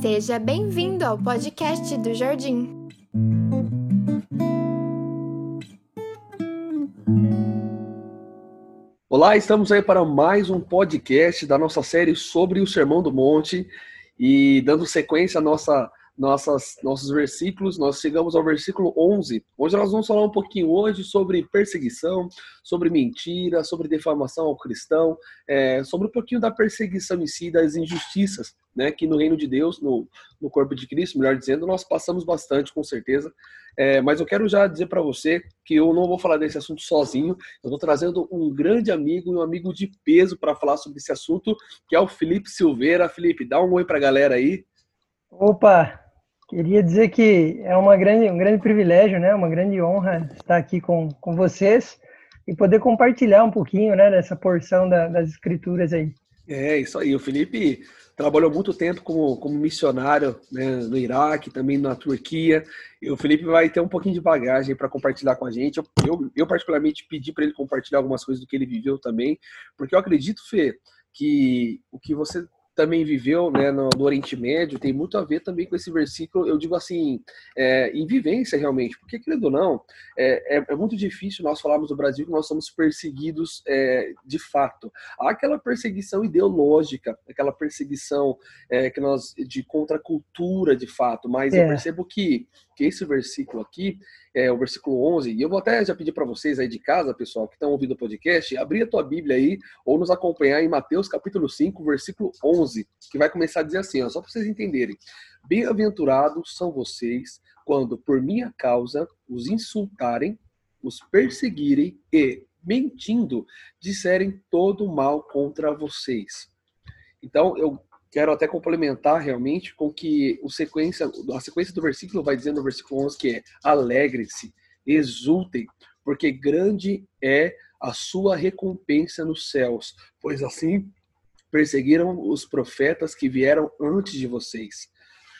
Seja bem-vindo ao podcast do Jardim. Olá, estamos aí para mais um podcast da nossa série sobre o Sermão do Monte e dando sequência à nossa nossas, nossos versículos, nós chegamos ao versículo 11, onde nós vamos falar um pouquinho hoje sobre perseguição, sobre mentira, sobre defamação ao cristão, é, sobre um pouquinho da perseguição em si, das injustiças, né, que no reino de Deus, no, no corpo de Cristo, melhor dizendo, nós passamos bastante, com certeza. É, mas eu quero já dizer para você que eu não vou falar desse assunto sozinho, eu estou trazendo um grande amigo e um amigo de peso para falar sobre esse assunto, que é o Felipe Silveira. Felipe, dá um oi para a galera aí. Opa, Queria dizer que é uma grande, um grande privilégio, né? Uma grande honra estar aqui com, com vocês e poder compartilhar um pouquinho, né, dessa porção da, das escrituras aí. É, isso aí. O Felipe trabalhou muito tempo como, como missionário né, no Iraque, também na Turquia. E o Felipe vai ter um pouquinho de bagagem para compartilhar com a gente. Eu, eu, eu particularmente, pedi para ele compartilhar algumas coisas do que ele viveu também, porque eu acredito, Fê, que o que você também viveu né, no, no, Oriente Médio tem muito a ver também com esse versículo, eu digo assim, é, em vivência realmente, porque, querendo ou não, é, é, é, muito difícil nós falarmos do Brasil que nós somos perseguidos é, de fato. Há aquela perseguição ideológica, aquela perseguição é, que nós de contracultura de fato, mas eu é. percebo que, que esse versículo aqui, é, o versículo 11, e eu vou até já pedir para vocês aí de casa, pessoal, que estão ouvindo o podcast, abrir a tua Bíblia aí, ou nos acompanhar em Mateus capítulo 5, versículo 11, que vai começar a dizer assim, ó, só para vocês entenderem. Bem-aventurados são vocês quando, por minha causa, os insultarem, os perseguirem e, mentindo, disserem todo mal contra vocês. Então, eu quero até complementar realmente com que o sequência, a sequência do versículo vai dizendo no versículo 11 que é alegrem-se, exultem, porque grande é a sua recompensa nos céus, pois assim perseguiram os profetas que vieram antes de vocês.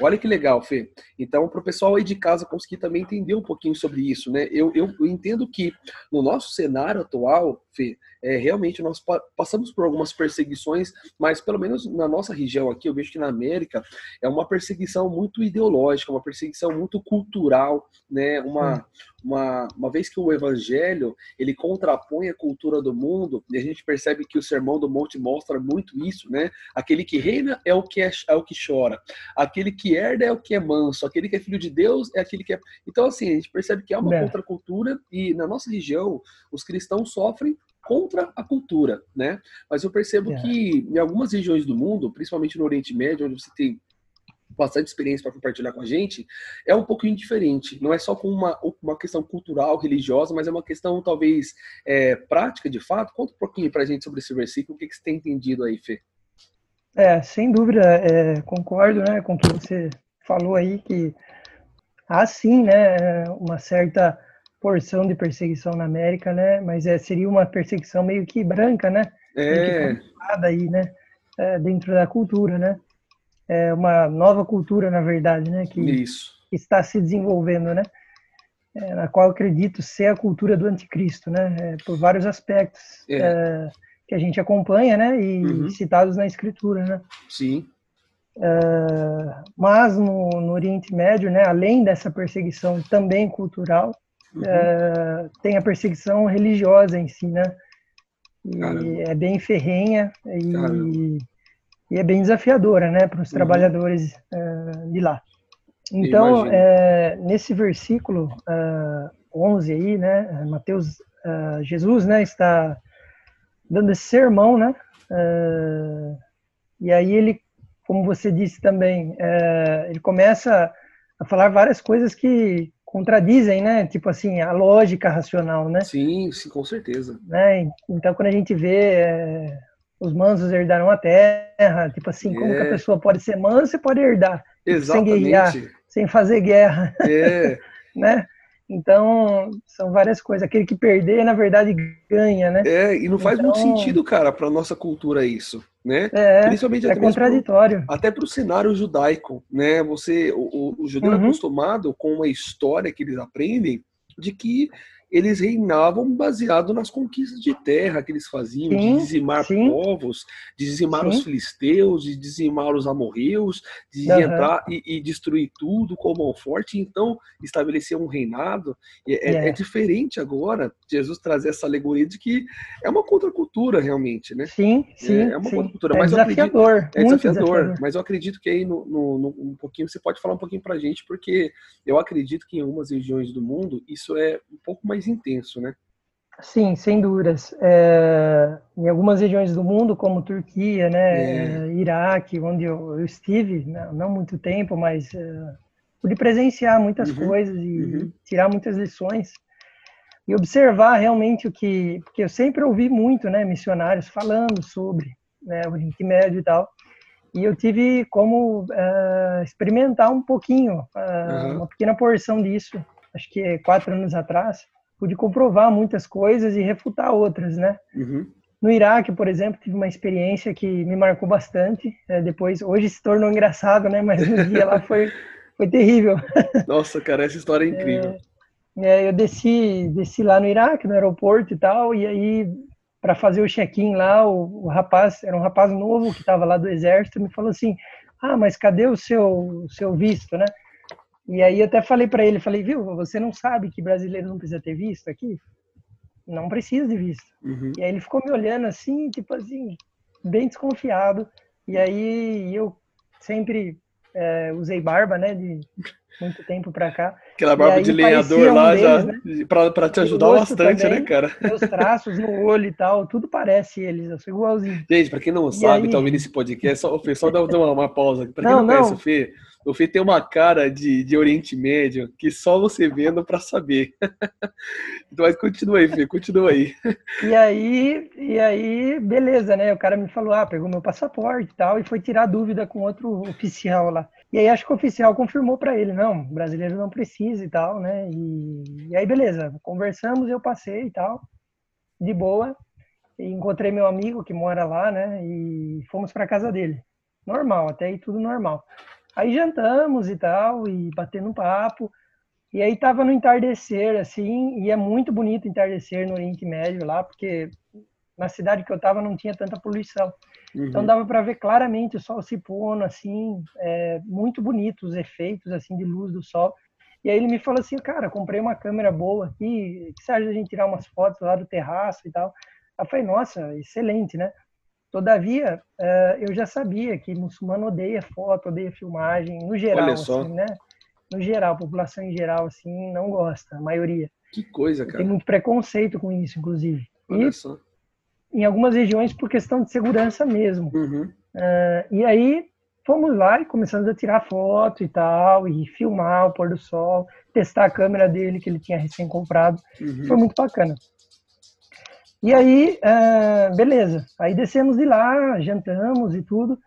Olha que legal, Fê. Então, para o pessoal aí de casa conseguir também entender um pouquinho sobre isso, né? Eu, eu, entendo que no nosso cenário atual, Fê, é, realmente nós pa passamos por algumas perseguições, mas pelo menos na nossa região aqui, eu vejo que na América é uma perseguição muito ideológica, uma perseguição muito cultural, né? Uma, uma, uma vez que o evangelho ele contrapõe a cultura do mundo, e a gente percebe que o Sermão do Monte mostra muito isso, né? Aquele que reina é o que é, é o que chora, aquele que herda é o que é manso, aquele que é filho de Deus é aquele que é. Então, assim, a gente percebe que há uma é. contracultura, e na nossa região, os cristãos sofrem contra a cultura, né? Mas eu percebo é. que em algumas regiões do mundo, principalmente no Oriente Médio, onde você tem bastante experiência para compartilhar com a gente, é um pouquinho diferente. Não é só com uma, uma questão cultural, religiosa, mas é uma questão talvez é, prática de fato. Conta um pouquinho para a gente sobre esse versículo, o que, que você tem entendido aí, Fê? É, sem dúvida, é, concordo né, com o que você falou aí, que há sim né, uma certa porção de perseguição na América, né? Mas é, seria uma perseguição meio que branca, né? É. aí, né? É, dentro da cultura, né? É uma nova cultura, na verdade, né? Que Isso. está se desenvolvendo, né? É, na qual acredito ser a cultura do anticristo, né? É, por vários aspectos é. é que a gente acompanha, né? E uhum. citados na escritura, né? Sim. É, mas no, no Oriente Médio, né? Além dessa perseguição também cultural, uhum. tem a perseguição religiosa em si, né? E Caramba. é bem ferrenha e, e, é bem desafiadora, né, para os uhum. trabalhadores é, de lá. Então, é, nesse versículo 11 aí, né, Mateus, Jesus, né, está dando esse sermão, né, e aí ele, como você disse também, ele começa a falar várias coisas que contradizem, né? Tipo assim, a lógica racional, né? Sim, sim, com certeza. Né? Então, quando a gente vê os mansos herdaram a terra, tipo assim, como que a é. pessoa pode ser mansa e pode herdar? Exatamente. Sem guerrear, sem fazer guerra. É. né? Então, são várias coisas. Aquele que perder, na verdade, ganha, né? É, e não faz então, muito sentido, cara, para nossa cultura isso, né? É, Principalmente é contraditório. Pro, até para o cenário judaico, né? Você, o, o judeu é uhum. é acostumado com uma história que eles aprendem de que eles reinavam baseado nas conquistas de terra que eles faziam, sim, de dizimar sim. povos, de dizimar sim. os filisteus, de dizimar os amorreus, de uhum. entrar e, e, destruir tudo com mão forte, então estabelecer um reinado. É, é, é, é, diferente agora Jesus trazer essa alegoria de que é uma contracultura realmente, né? Sim, sim. É, é uma contracultura, é mas desafiador, acredito, é desafiador, desafiador, mas eu acredito que aí no, no, no, um pouquinho você pode falar um pouquinho pra gente, porque eu acredito que em algumas regiões do mundo isso é um pouco mais intenso, né? Sim, sem dúvidas. É, em algumas regiões do mundo, como Turquia, né, é. Iraque, onde eu, eu estive, né, não muito tempo, mas é, pude presenciar muitas uhum. coisas e uhum. tirar muitas lições e observar realmente o que, porque eu sempre ouvi muito, né, missionários falando sobre né, o Oriente Médio e tal, e eu tive como uh, experimentar um pouquinho, uh, uhum. uma pequena porção disso, acho que quatro anos atrás, pude comprovar muitas coisas e refutar outras, né? Uhum. No Iraque, por exemplo, tive uma experiência que me marcou bastante. É, depois, hoje se tornou engraçado, né? Mas no dia lá foi, foi terrível. Nossa, cara, essa história é incrível. É, é, eu desci, desci lá no Iraque, no aeroporto e tal, e aí para fazer o check-in lá, o, o, rapaz, era um rapaz novo que estava lá do exército, me falou assim: "Ah, mas cadê o seu o seu visto, né?" E aí eu até falei para ele, falei, viu, você não sabe que brasileiro não precisa ter visto aqui? Não precisa de visto. Uhum. E aí ele ficou me olhando assim, tipo assim, bem desconfiado. E aí eu sempre é, usei barba, né, de muito tempo pra cá. Aquela barba de lenhador lá, um já, né? pra, pra te ajudar bastante, né, também, né, cara? Meus traços no olho e tal, tudo parece eles, eu sou igualzinho. Gente, pra quem não e sabe, aí... tá ouvindo esse podcast, só, só dá uma, uma pausa. Pra quem não, não conhece o Fê, o Fê tem uma cara de, de Oriente Médio que só você vendo para saber. então, mas continua aí, Fê, continua aí. E aí, e aí, beleza, né? O cara me falou, ah, pegou meu passaporte e tal, e foi tirar dúvida com outro oficial lá. E aí acho que o oficial confirmou para ele, não, brasileiro não precisa e tal, né? E, e aí, beleza, conversamos, eu passei e tal, de boa. E encontrei meu amigo que mora lá, né? E fomos para casa dele. Normal, até aí tudo normal. Aí jantamos e tal, e batendo um papo. E aí tava no entardecer, assim, e é muito bonito entardecer no Oriente Médio lá, porque na cidade que eu tava não tinha tanta poluição. Então, uhum. Então dava para ver claramente o sol se pondo, assim, é, muito bonito os efeitos, assim, de luz do sol. E aí ele me falou assim, cara, comprei uma câmera boa aqui, que de a gente tirar umas fotos lá do terraço e tal? Eu falei, nossa, excelente, né? Todavia, uh, eu já sabia que muçulmano odeia foto, odeia filmagem, no geral, assim, né? No geral, a população em geral, assim, não gosta, a maioria. Que coisa, cara. Tem muito preconceito com isso, inclusive. Olha e, só. Em algumas regiões, por questão de segurança mesmo. Uhum. Uh, e aí, fomos lá e começamos a tirar foto e tal, e filmar o pôr do sol, testar a câmera dele, que ele tinha recém-comprado. Uhum. Foi muito bacana. E aí, uh, beleza. Aí descemos de lá, jantamos e tudo.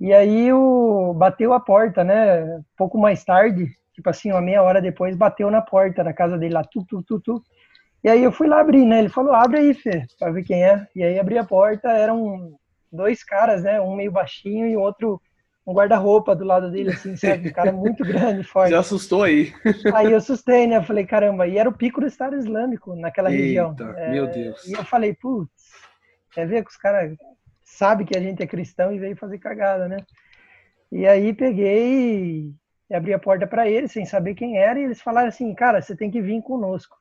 E aí o, bateu a porta, né? Pouco mais tarde, tipo assim, uma meia hora depois, bateu na porta da casa dele lá, tu, tu, tu, tu. E aí eu fui lá abrir, né? Ele falou, abre aí, Fê, pra ver quem é. E aí abri a porta, eram dois caras, né? Um meio baixinho e outro um guarda-roupa do lado dele, assim, sabe? Um cara muito grande, forte. Já assustou aí. Aí eu assustei, né? Eu falei, caramba, e era o pico do Estado Islâmico naquela Eita, região. É, meu Deus. E eu falei, putz, quer ver que os caras sabem que a gente é cristão e veio fazer cagada, né? E aí peguei e abri a porta para eles, sem saber quem era, e eles falaram assim, cara, você tem que vir conosco.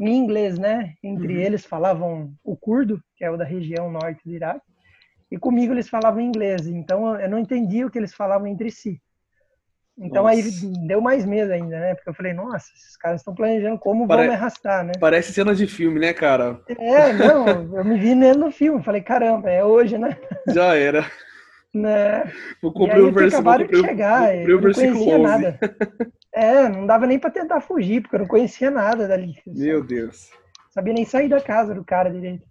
Em inglês, né? Entre uhum. eles falavam o curdo, que é o da região norte do Iraque, e comigo eles falavam inglês, então eu não entendia o que eles falavam entre si. Então nossa. aí deu mais medo ainda, né? Porque eu falei, nossa, esses caras estão planejando como Pare... vão me arrastar, né? Parece cena de filme, né, cara? É, não, eu me vi nele no filme, falei, caramba, é hoje, né? Já era. Né? Vou cumprir o versículo. de chegar, eu não conhecia 11. nada. É, não dava nem para tentar fugir, porque eu não conhecia nada dali. Meu? Deus. Sabia nem sair da casa do cara direito.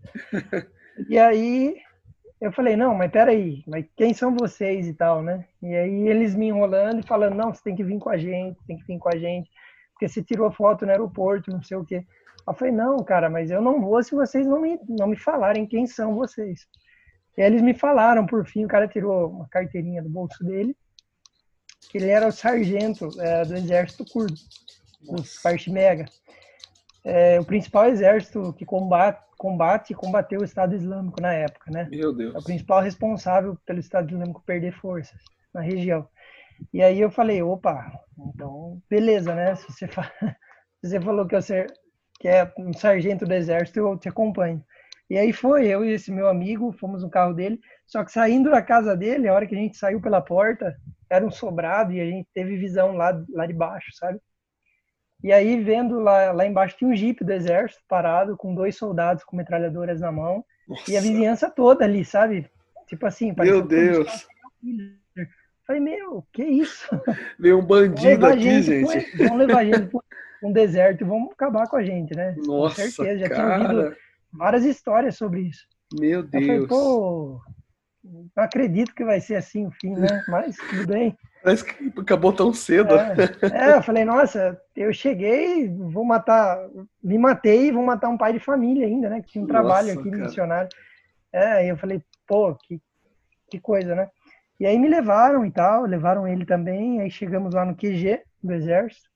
E aí eu falei, não, mas peraí, mas quem são vocês e tal, né? E aí eles me enrolando e falando, não, você tem que vir com a gente, tem que vir com a gente, porque você tirou foto no aeroporto, não sei o quê. Eu falei, não, cara, mas eu não vou se vocês não me, não me falarem quem são vocês. E aí eles me falaram, por fim, o cara tirou uma carteirinha do bolso dele, que ele era o sargento é, do exército curdo, do Mega. é o principal exército que combate, combate e combateu o Estado Islâmico na época, né? Meu Deus. É o principal responsável pelo Estado Islâmico perder forças na região. E aí eu falei, opa, então beleza, né? Se você. Se você falou que, eu ser... que é um sargento do exército, eu te acompanho. E aí foi, eu e esse meu amigo, fomos no carro dele, só que saindo da casa dele, a hora que a gente saiu pela porta, era um sobrado e a gente teve visão lá, lá de baixo, sabe? E aí, vendo lá, lá embaixo, tinha um jipe do exército parado, com dois soldados com metralhadoras na mão, Nossa. e a vizinhança toda ali, sabe? Tipo assim, Meu Deus! Falei, meu, que isso? Veio um bandido aqui, gente. gente. vamos levar a gente para um deserto e vamos acabar com a gente, né? Nossa, com certeza, já cara. tinha ouvido várias histórias sobre isso. Meu Deus. Eu falei, pô, não acredito que vai ser assim o fim, né? Mas tudo bem. Parece que acabou tão cedo. É, é, eu falei, nossa, eu cheguei, vou matar, me matei e vou matar um pai de família ainda, né? Que tinha um nossa, trabalho aqui cara. missionário. É, aí eu falei, pô, que, que coisa, né? E aí me levaram e tal, levaram ele também, aí chegamos lá no QG do exército.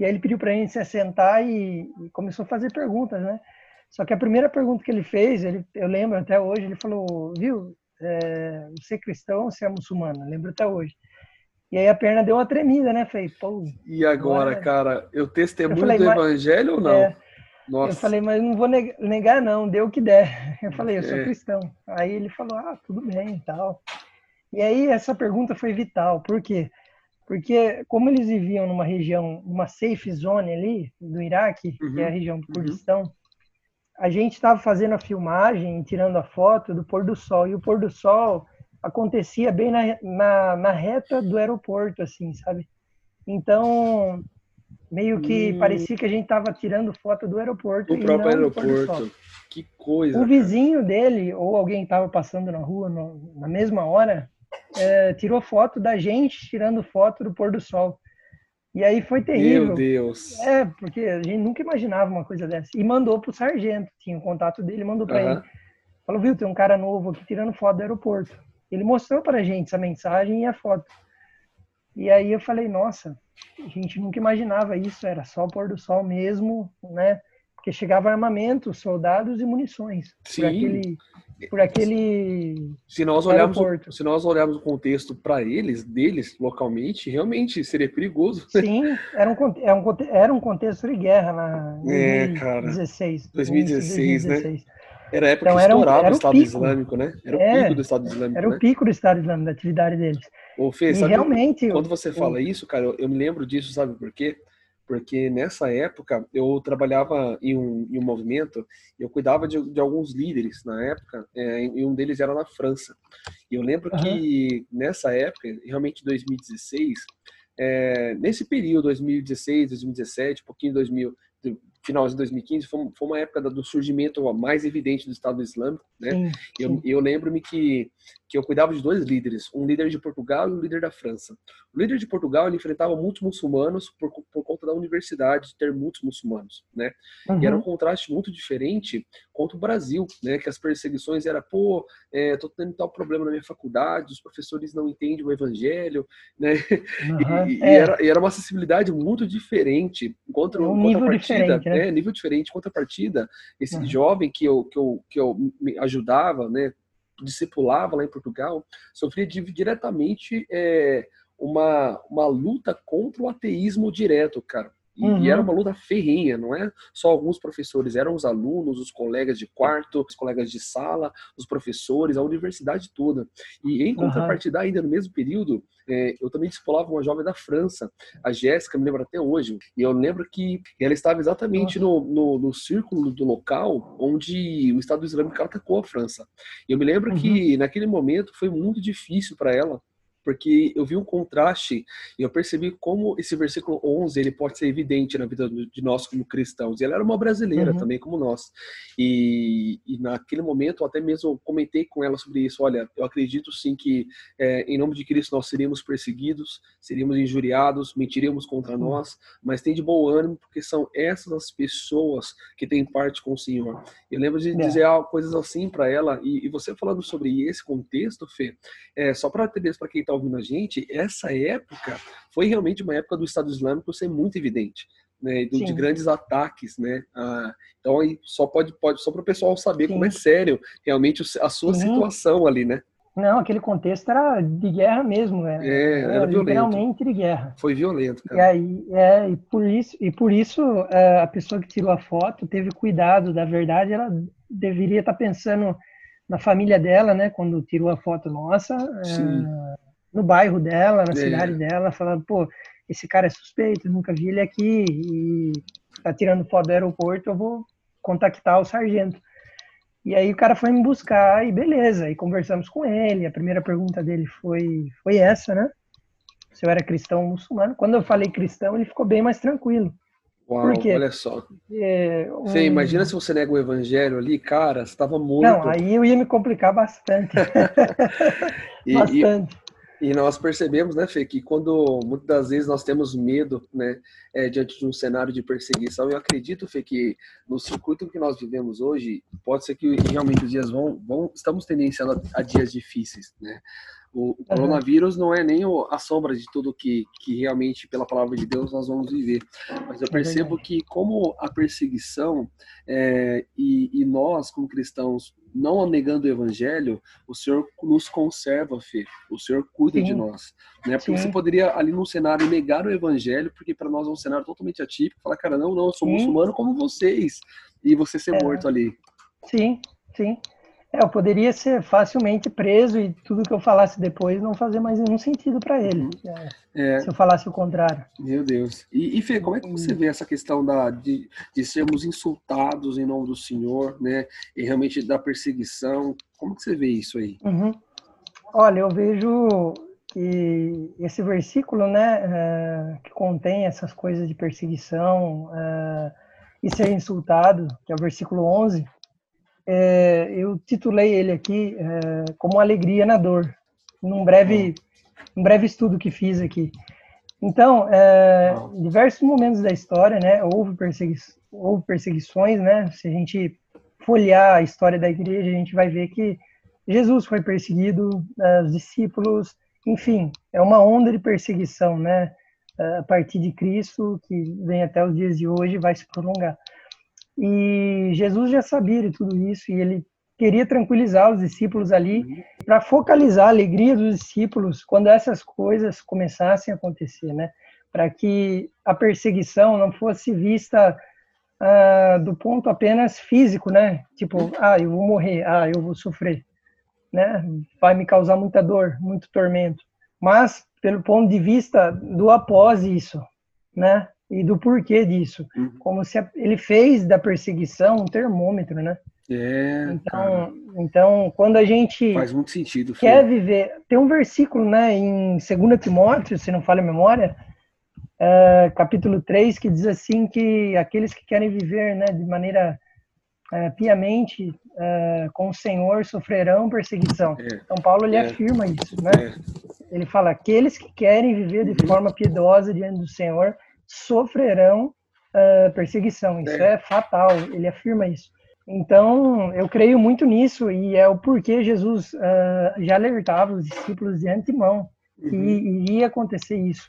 E aí ele pediu pra gente se assentar e, e começou a fazer perguntas, né? Só que a primeira pergunta que ele fez, ele, eu lembro até hoje, ele falou, viu, é, é cristão ou é muçulmano? lembro até hoje. E aí a perna deu uma tremida, né? Falei, pô. E agora, agora... cara, eu testemunho eu falei, do evangelho ou não? É, Nossa. Eu falei, mas não vou negar, não, deu o que der. Eu falei, eu sou é. cristão. Aí ele falou, ah, tudo bem e tal. E aí essa pergunta foi vital, por quê? Porque como eles viviam numa região, uma safe zone ali do Iraque, uhum. que é a uhum. região do uhum. Kurdistão, uhum a gente estava fazendo a filmagem, tirando a foto do pôr do sol, e o pôr do sol acontecia bem na, na, na reta do aeroporto, assim, sabe? Então, meio que hum. parecia que a gente estava tirando foto do aeroporto. Do próprio aeroporto. Que coisa. O vizinho dele, ou alguém estava passando na rua no, na mesma hora, é, tirou foto da gente tirando foto do pôr do sol. E aí foi terrível. Meu Deus. É, porque a gente nunca imaginava uma coisa dessa. E mandou pro sargento, tinha o um contato dele, mandou para uhum. ele. Falou, viu, tem um cara novo aqui tirando foto do aeroporto. Ele mostrou pra gente essa mensagem e a foto. E aí eu falei, nossa, a gente nunca imaginava isso, era só o pôr do sol mesmo, né? Porque chegava armamento, soldados e munições. Sim. Aquele, por aquele se nós olharmos aeroporto. se nós olharmos o contexto para eles deles localmente realmente seria perigoso sim era um, era um, era um contexto de guerra na é, 2016 cara. 2016, 2016 né era a época então, que estourava o Estado pico. Islâmico, né? Era o é, pico do Estado Islâmico. Era né? o pico do Estado Islâmico, da atividade deles. Ô, Fê, e sabe, realmente. Quando você eu, fala isso, cara, eu, eu, me lembro disso, sabe por quê? Porque nessa época eu trabalhava em um, em um movimento, eu cuidava de, de, alguns líderes na época, é, e um deles era na França. E eu lembro uhum. que nessa época, realmente 2016, é, nesse período, 2016, 2017, um pouquinho 2000, final de 2015 foi, foi uma época do surgimento mais evidente do Estado Islâmico, né? Sim, sim. Eu, eu lembro-me que que eu cuidava de dois líderes, um líder de Portugal e um líder da França. O líder de Portugal ele enfrentava muitos muçulmanos por, por conta da universidade ter muitos muçulmanos, né? Uhum. E era um contraste muito diferente contra o Brasil, né? Que as perseguições era pô, é, tô tendo tal problema na minha faculdade, os professores não entendem o evangelho, né? Uhum. E, é. e, era, e, era, uma acessibilidade muito diferente contra, um nível partida, né? né? Nível diferente contra a partida. Esse uhum. jovem que eu, que eu que eu me ajudava, né? Discipulava lá em Portugal, sofria diretamente é, uma, uma luta contra o ateísmo direto, cara. E, uhum. e, era uma luta ferrinha, não é só alguns professores, eram os alunos, os colegas de quarto, os colegas de sala, os professores, a universidade toda. E em contrapartida, uhum. ainda no mesmo período, é, eu também discipulava uma jovem da França, a Jéssica, me lembro até hoje. E eu lembro que ela estava exatamente no, no, no, círculo do local onde o Estado Islâmico atacou a França. E eu me lembro uhum. que naquele momento foi muito difícil para ela porque eu vi um contraste e eu percebi como esse versículo 11 ele pode ser evidente na vida de nós como cristãos. E ela era uma brasileira uhum. também como nós. E, e, naquele momento eu até mesmo comentei com ela sobre isso. Olha, eu acredito sim que é, em nome de Cristo nós seríamos perseguidos, seríamos injuriados, mentiríamos contra uhum. nós, mas tem de bom ânimo porque são essas as pessoas que têm parte com o Senhor. Eu lembro de é. dizer coisas assim para ela e, e, você falando sobre esse contexto, Fê, é, só para ter para quem está está ouvindo a gente, essa época foi realmente uma época do Estado Islâmico ser muito evidente. né, de, de grandes ataques, né? Ah, então aí só pode, pode só para o pessoal saber Sim. como é sério realmente a sua Sim. situação ali, né? Não, aquele contexto era de guerra mesmo, né? É, era, era literalmente de guerra. Foi violento, cara. E aí, é, e por isso, e por isso é, a pessoa que tirou a foto teve cuidado. Da verdade, ela deveria estar pensando na família dela, né? Quando tirou a foto nossa, é, no bairro dela, na é. cidade dela, falando, pô, esse cara é suspeito, nunca vi ele aqui e tá tirando foto do aeroporto, eu vou contactar o sargento. E aí o cara foi me buscar e beleza, e conversamos com ele. A primeira pergunta dele foi, foi essa, né? Se eu era cristão ou muçulmano. Quando eu falei cristão, ele ficou bem mais tranquilo. Uau, olha só. É, um... Você imagina se você nega o evangelho ali, cara, você estava morto. Não, aí eu ia me complicar bastante. e, bastante. E nós percebemos, né, Fê, que quando muitas das vezes nós temos medo, né, é, diante de um cenário de perseguição, eu acredito, Fê, que no circuito que nós vivemos hoje, pode ser que realmente os dias vão, vão estamos tendenciando a, a dias difíceis, né? O, o coronavírus não é nem a sombra de tudo que, que realmente, pela palavra de Deus, nós vamos viver. Mas eu é percebo que, como a perseguição é, e, e, nós, como cristãos, não negando o evangelho, o Senhor nos conserva, Fê. O Senhor cuida Sim. de nós. Né? Porque Sim. você poderia, ali num cenário, negar o evangelho, porque para nós é um cenário totalmente atípico, falar, cara, não, não, eu sou Sim. muçulmano como vocês. E você ser é. morto ali. Sim, sim. É, eu poderia ser facilmente preso e tudo que eu falasse depois não fazer mais nenhum sentido para ele. É, é. Se eu falasse o contrário. Meu Deus. E, e Fê, como é que você vê essa questão da, de, de sermos insultados em nome do Senhor, né? E realmente da perseguição? Como que você vê isso aí? Uhum. Olha, eu vejo que esse versículo, né, é, que contém essas coisas de perseguição é, e ser insultado, que é o versículo 11, é, eu titulei ele aqui é, como Alegria na Dor, num breve, um breve estudo que fiz aqui. Então, é, em diversos momentos da história, né, houve, persegui houve perseguições, né, se a gente folhear a história da igreja, a gente vai ver que Jesus foi perseguido, é, os discípulos, enfim, é uma onda de perseguição, né, é, a partir de Cristo, que vem até os dias de hoje, vai se prolongar. E Jesus já sabia de tudo isso e ele queria tranquilizar os discípulos ali uhum. para focalizar a alegria dos discípulos quando essas coisas começassem a acontecer, né? Para que a perseguição não fosse vista ah, do ponto apenas físico, né? Tipo, ah, eu vou morrer, ah, eu vou sofrer, né? Vai me causar muita dor, muito tormento. Mas pelo ponto de vista do após isso, né? E do porquê disso. Uhum. Como se ele fez da perseguição um termômetro, né? É, então, então, quando a gente faz muito sentido. Quer filho. viver, tem um versículo, né, em 2 Timóteo, se não falha a memória, é, capítulo 3, que diz assim que aqueles que querem viver, né, de maneira é, piamente é, com o Senhor sofrerão perseguição. É. Então Paulo ele afirma isso, né? Ele fala aqueles que querem viver de uhum. forma piedosa diante do Senhor sofrerão uh, perseguição. Isso é. é fatal, ele afirma isso. Então, eu creio muito nisso e é o porquê Jesus uh, já alertava os discípulos de antemão que uhum. iria acontecer isso.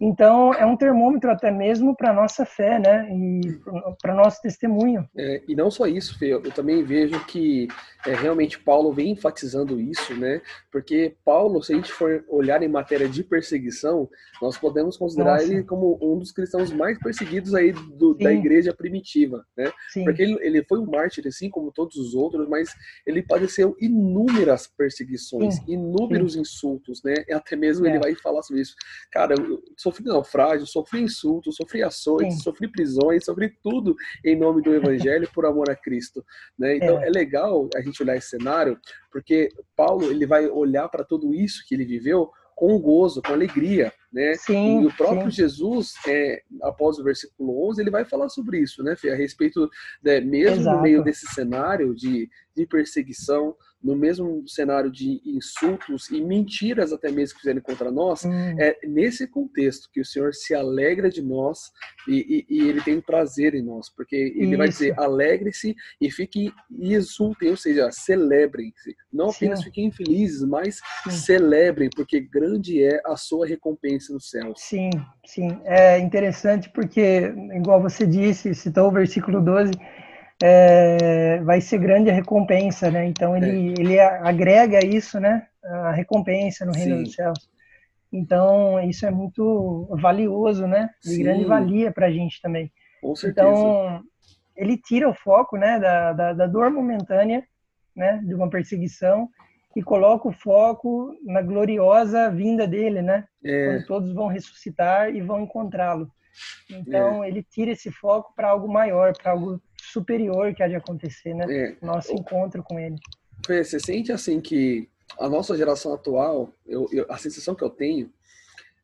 Então, é um termômetro até mesmo para nossa fé, né? E para nosso testemunho. É, e não só isso, Fê, eu também vejo que é, realmente Paulo vem enfatizando isso, né? Porque Paulo, se a gente for olhar em matéria de perseguição, nós podemos considerar Nossa. ele como um dos cristãos mais perseguidos aí do, da igreja primitiva, né? Sim. Porque ele, ele foi um mártir, assim como todos os outros, mas ele padeceu inúmeras perseguições, Sim. inúmeros Sim. insultos, né? Até mesmo é. ele vai falar sobre isso. Cara, eu sofri naufrágio, sofri insultos, sofri açoites, sofri prisões, sofri tudo em nome do evangelho por amor a Cristo, né? Então é, é legal a gente gente olhar esse cenário, porque Paulo ele vai olhar para tudo isso que ele viveu com gozo, com alegria, né? Sim, e o próprio sim. Jesus, é, após o versículo 11, ele vai falar sobre isso, né, Fê? A respeito, né, mesmo Exato. no meio desse cenário de, de perseguição, no mesmo cenário de insultos e mentiras até mesmo que fizerem contra nós, hum. é nesse contexto que o Senhor se alegra de nós e, e, e ele tem prazer em nós, porque ele Isso. vai dizer alegre-se e fiquem e exultem, ou seja, celebrem-se. Não Sim. apenas fiquem felizes, mas Sim. celebrem, porque grande é a sua recompensa no céu. Sim, sim. É interessante porque, igual você disse, citou o versículo 12, é, vai ser grande a recompensa, né? Então ele, é. ele agrega isso, né? A recompensa no reino Sim. dos céus. Então isso é muito valioso, né? De Sim. grande valia para a gente também. Com certeza. Então ele tira o foco, né? Da, da, da dor momentânea, né? De uma perseguição e coloca o foco na gloriosa vinda dele, né? É. Quando todos vão ressuscitar e vão encontrá-lo. Então, é. ele tira esse foco para algo maior, para algo superior que há de acontecer, né? É. Nosso encontro com ele. Fê, você sente assim que a nossa geração atual, eu, eu, a sensação que eu tenho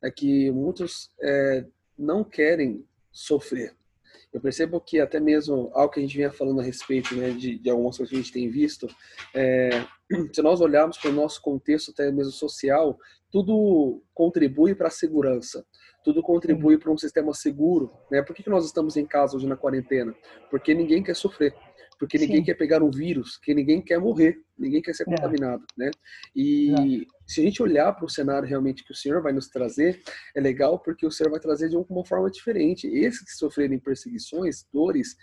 é que muitos é, não querem sofrer. Eu percebo que até mesmo algo que a gente vinha falando a respeito né, de, de algumas coisas que a gente tem visto, é, se nós olharmos para o nosso contexto até mesmo social, tudo contribui para a segurança tudo contribui para um sistema seguro. Né? Por que, que nós estamos em casa hoje na quarentena? Porque ninguém quer sofrer. Porque ninguém Sim. quer pegar um vírus, que ninguém quer morrer, ninguém quer ser é. contaminado, né? E é. se a gente olhar para o cenário realmente que o Senhor vai nos trazer, é legal porque o Senhor vai trazer de uma forma diferente. Esses que sofrerem perseguições, dores,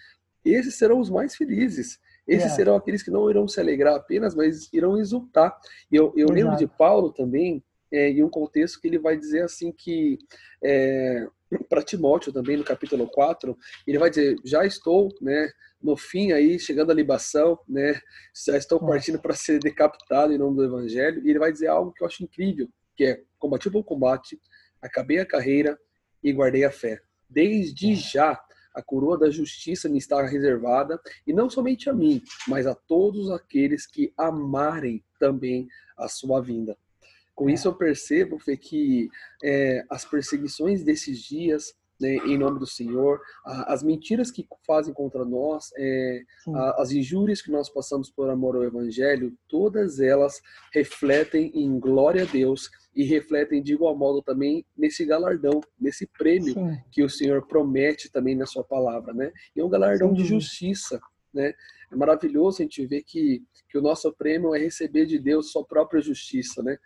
esses serão os mais felizes. Esses é. serão aqueles que não irão se alegrar apenas, mas irão exultar. E eu, eu lembro de Paulo também, é, em um contexto que ele vai dizer assim que é, para Timóteo também no capítulo 4, ele vai dizer, já estou, né, no fim aí, chegando à libação, né, já estou partindo para ser decapitado em nome do evangelho, e ele vai dizer algo que eu acho incrível, que é, combati o bom combate, acabei a carreira e guardei a fé. Desde já a coroa da justiça me está reservada, e não somente a mim, mas a todos aqueles que amarem também a sua vinda. Com isso eu percebo Fê, que é, as perseguições desses dias, né, em nome do Senhor, a, as mentiras que fazem contra nós, é, a, as injúrias que nós passamos por amor ao Evangelho, todas elas refletem em glória a Deus e refletem de igual modo também nesse galardão, nesse prêmio Sim. que o Senhor promete também na sua palavra, né? E é um galardão Sim. de justiça, né? É maravilhoso a gente ver que, que o nosso prêmio é receber de Deus sua própria justiça, né?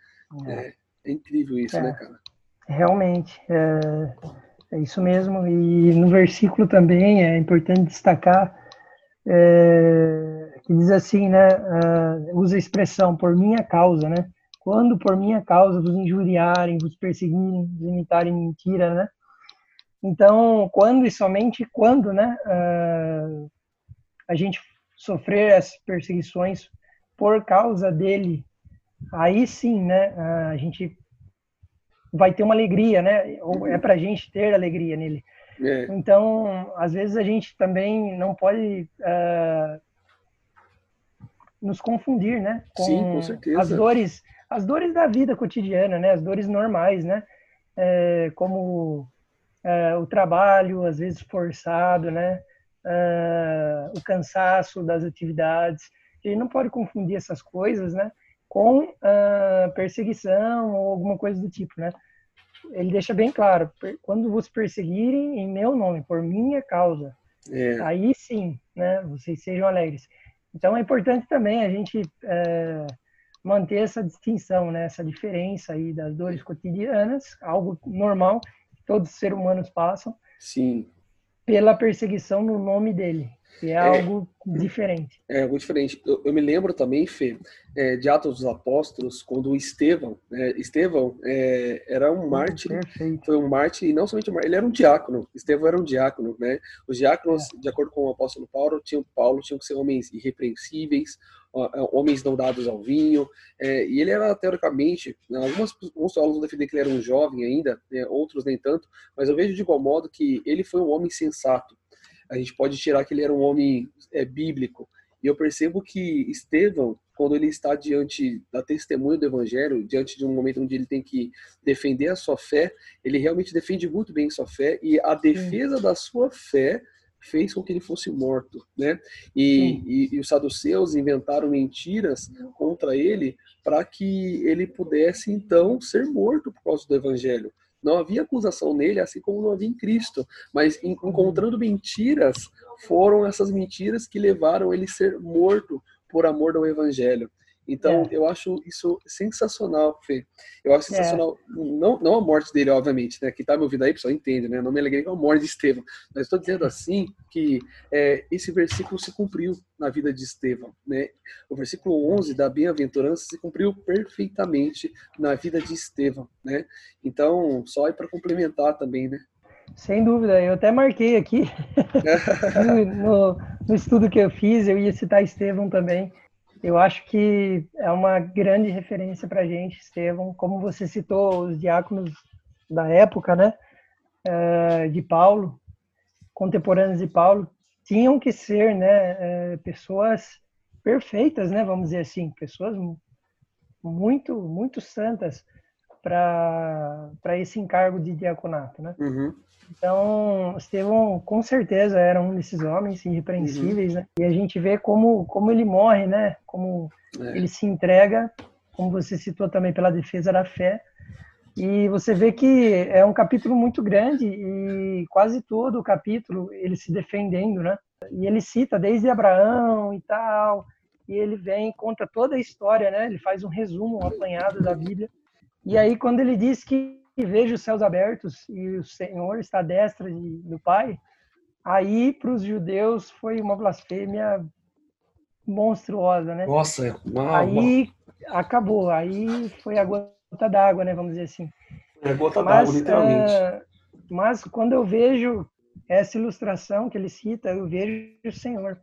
É, é incrível isso, é, né, cara? Realmente, é, é, isso mesmo. E no versículo também é importante destacar é, que diz assim, né? Usa a expressão por minha causa, né? Quando por minha causa vos injuriarem, vos perseguirem, vos imitarem mentira, né? Então, quando e somente quando, né? A gente sofrer as perseguições por causa dele, aí sim, né, a gente vai ter uma alegria, né? Ou é para a gente ter alegria nele. É. Então, às vezes a gente também não pode uh, nos confundir, né? Com, Sim, com certeza. As dores, as dores da vida cotidiana, né? As dores normais, né? É, como é, o trabalho, às vezes forçado, né? Uh, o cansaço das atividades. A gente não pode confundir essas coisas, né? Com uh, perseguição ou alguma coisa do tipo, né? Ele deixa bem claro, quando vos perseguirem em meu nome, por minha causa, é. aí sim, né? Vocês sejam alegres. Então é importante também a gente é, manter essa distinção, né? Essa diferença aí das dores cotidianas, algo normal que todos os seres humanos passam. Sim. Pela perseguição no nome dele, que é, é, algo diferente. É algo diferente. Eu, eu me lembro também, Fê, é, de Atos dos Apóstolos, quando Estevão, né, Estevão é, era um mártir, foi um mártir, e não somente um mártir, ele era um diácono, Estevão era um diácono, né? Os diáconos, é. de acordo com o apóstolo Paulo, tinham, Paulo, tinham que ser homens irrepreensíveis, é, homens não dados ao vinho, é, e ele era, teoricamente, né, algumas, alguns teólogos defendem que ele era um jovem ainda, né, outros nem tanto, mas eu vejo de igual modo que ele foi um homem sensato, a gente pode tirar que ele era um homem é, bíblico. E eu percebo que Estevão, quando ele está diante da testemunha do evangelho, diante de um momento onde ele tem que defender a sua fé, ele realmente defende muito bem sua fé e a defesa da sua fé fez com que ele fosse morto, né? E, e, e, os saduceus inventaram mentiras contra ele para que ele pudesse então ser morto por causa do evangelho. Não havia acusação nele, assim como não havia em Cristo, mas encontrando mentiras, foram essas mentiras que levaram ele a ser morto por amor ao evangelho. Então, é. eu acho isso sensacional, Fê. Eu acho é. sensacional, é. não, não a morte dele, obviamente, né? Quem tá me ouvindo aí, pessoal, entende, né? Não me alegrei com a morte de Estevão. Mas estou dizendo assim que é, esse versículo se cumpriu na vida de Estevão, né? O versículo 11 da bem-aventurança se cumpriu perfeitamente na vida de Estevão, né? Então, só é para complementar também, né? Sem dúvida, eu até marquei aqui no, no, no estudo que eu fiz, eu ia citar Estevão também eu acho que é uma grande referência para a gente, Estevão. Como você citou, os diáconos da época, né, é, de Paulo, contemporâneos de Paulo, tinham que ser, né, é, pessoas perfeitas, né, vamos dizer assim, pessoas muito, muito santas para esse encargo de diaconato, né? Uhum. Então, Estevão, com certeza, era um desses homens irrepreensíveis, uhum. né? E a gente vê como, como ele morre, né? Como é. ele se entrega, como você citou também, pela defesa da fé. E você vê que é um capítulo muito grande e quase todo o capítulo ele se defendendo, né? E ele cita desde Abraão e tal, e ele vem conta toda a história, né? Ele faz um resumo, um apanhado da Bíblia. E aí quando ele diz que vejo os céus abertos e o Senhor está à destra de, do Pai, aí para os judeus foi uma blasfêmia monstruosa, né? Nossa, uau, aí uau. acabou, aí foi a gota d'água, né? Vamos dizer assim. É gota d'água, literalmente. Uh, mas quando eu vejo essa ilustração que ele cita, eu vejo o Senhor.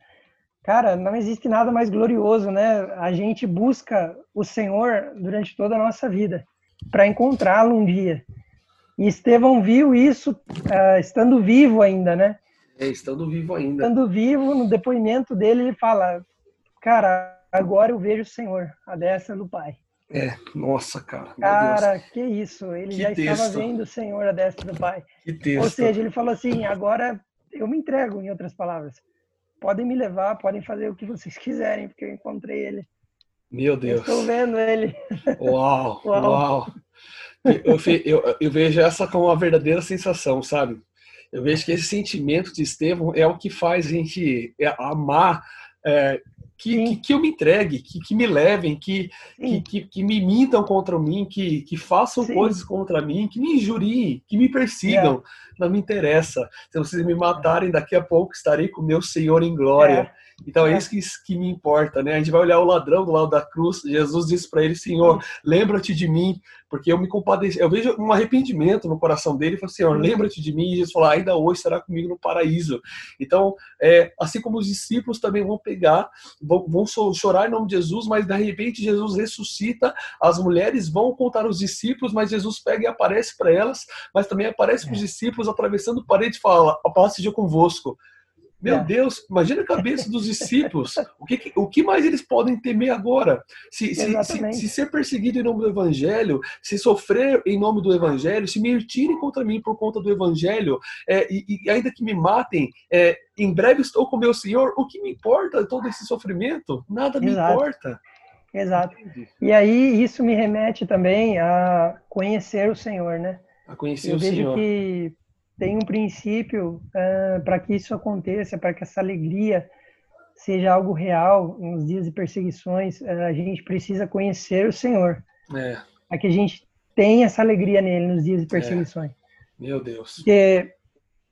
Cara, não existe nada mais glorioso, né? A gente busca o Senhor durante toda a nossa vida para encontrá-lo um dia. E Estevão viu isso uh, estando vivo ainda, né? É, estando vivo ainda. Estando vivo, no depoimento dele, ele fala: Cara, agora eu vejo o Senhor, a destra do Pai. É, nossa, cara. Cara, que isso. Ele que já texto. estava vendo o Senhor, a destra do Pai. Que texto. Ou seja, ele falou assim: agora eu me entrego, em outras palavras. Podem me levar, podem fazer o que vocês quiserem, porque eu encontrei ele. Meu Deus. Estou vendo ele. Uau, uau. uau. Eu, eu, eu, vejo essa como uma verdadeira sensação, sabe? Eu vejo que esse sentimento de Estevão é o que faz a gente é, amar, é, que, que, que, eu me entregue, que, que me levem, que, que, que, que, me mintam contra mim, que, que façam Sim. coisas contra mim, que me injuriem, que me persigam. É. Não me interessa. Se vocês me matarem, daqui a pouco estarei com meu Senhor em glória. É. Então é, é isso que, que, me importa, né? A gente vai olhar o ladrão do lado da cruz. Jesus disse para ele: Senhor, lembra-te de mim, porque eu me compadeci. Eu vejo um arrependimento no coração dele. e falo: Senhor, lembra-te de mim. E Jesus falou: ainda hoje será comigo no paraíso. Então, é, assim como os discípulos também vão pegar, vão, vão chorar em nome de Jesus, mas de repente Jesus ressuscita. As mulheres vão contar os discípulos, mas Jesus pega e aparece para elas, mas também aparece para os é. discípulos atravessando a parede e fala: A paz seja convosco. Meu é. Deus, imagina a cabeça dos discípulos. O que, o que mais eles podem temer agora? Se, se, se, se, ser perseguido em nome do Evangelho, se sofrer em nome do Evangelho, se mentirem contra mim por conta do Evangelho, é, e, e, ainda que me matem, é, em breve estou com meu Senhor, o que me importa todo esse sofrimento? Nada me Exato. importa. Exato. E aí isso me remete também a conhecer o Senhor, né? A conhecer Eu o Senhor. Que tem um princípio uh, para que isso aconteça, para que essa alegria seja algo real nos dias de perseguições, uh, a gente precisa conhecer o Senhor. É. Para que a gente tenha essa alegria nele nos dias de perseguições. É. Meu Deus. Porque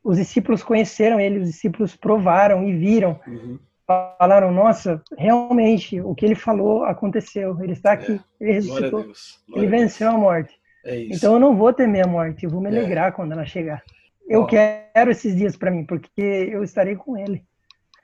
os discípulos conheceram ele, os discípulos provaram e viram. Uhum. Falaram, nossa, realmente, o que ele falou aconteceu. Ele está aqui, é. ele ressuscitou, ele venceu a morte. É então eu não vou temer a morte, eu vou me é. alegrar quando ela chegar. Eu quero esses dias para mim, porque eu estarei com ele.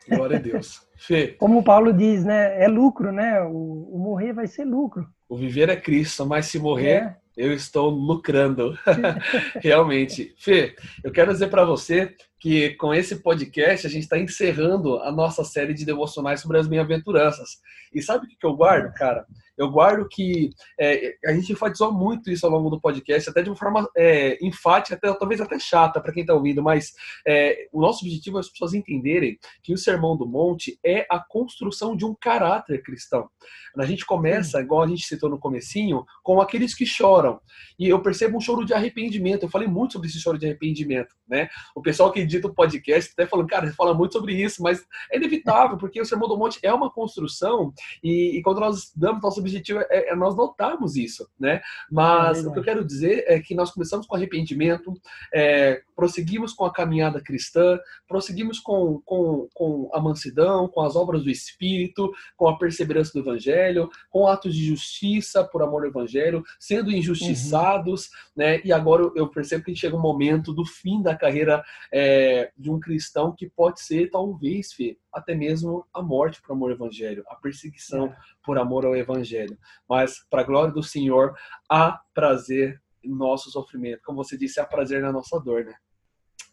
Glória a Deus. Fê. Como Paulo diz, né? É lucro, né? O, o, morrer vai ser lucro. O viver é Cristo, mas se morrer, é. eu estou lucrando. Realmente. Fê, eu quero dizer para você que com esse podcast a gente está encerrando a nossa série de devocionais sobre as bem-aventuranças. E sabe o que eu guardo, cara? eu guardo que é, a gente enfatizou muito isso ao longo do podcast, até de uma forma é, enfática, até, talvez até chata para quem está ouvindo, mas é, o nosso objetivo é as pessoas entenderem que o Sermão do Monte é a construção de um caráter cristão. A gente começa, igual a gente citou no comecinho, com aqueles que choram. E eu percebo um choro de arrependimento. Eu falei muito sobre esse choro de arrependimento, né? O pessoal que edita o podcast até falando, cara, você fala muito sobre isso, mas é inevitável, porque o Sermão do Monte é uma construção e, e quando nós damos nosso objetivo é, é nós notarmos isso, né? Mas é o que eu quero dizer é que nós começamos com arrependimento, é, prosseguimos com a caminhada cristã, prosseguimos com, com, com a mansidão, com as obras do Espírito, com a perseverança do Evangelho, com atos de justiça por amor ao Evangelho, sendo injustiçados, uhum. né? E agora eu percebo que chega um momento do fim da carreira é, de um cristão que pode ser, talvez, Fê, até mesmo a morte por amor ao Evangelho, a perseguição é. por amor ao Evangelho. Mas, para a glória do Senhor, há prazer em nosso sofrimento. Como você disse, há prazer na nossa dor, né?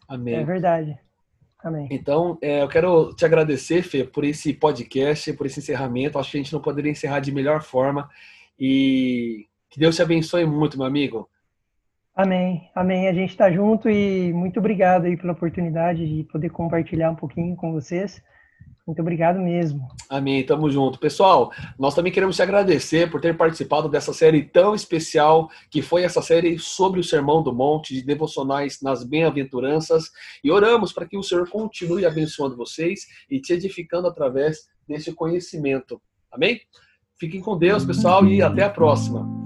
Amém. É verdade. Amém. Então, é, eu quero te agradecer, Fê, por esse podcast, por esse encerramento. Acho que a gente não poderia encerrar de melhor forma. E que Deus te abençoe muito, meu amigo. Amém, amém. A gente está junto e muito obrigado aí pela oportunidade de poder compartilhar um pouquinho com vocês. Muito obrigado mesmo. Amém, tamo junto. Pessoal, nós também queremos te agradecer por ter participado dessa série tão especial, que foi essa série sobre o Sermão do Monte, de devocionais nas bem-aventuranças. E oramos para que o Senhor continue abençoando vocês e te edificando através desse conhecimento. Amém? Fiquem com Deus, pessoal, e até a próxima.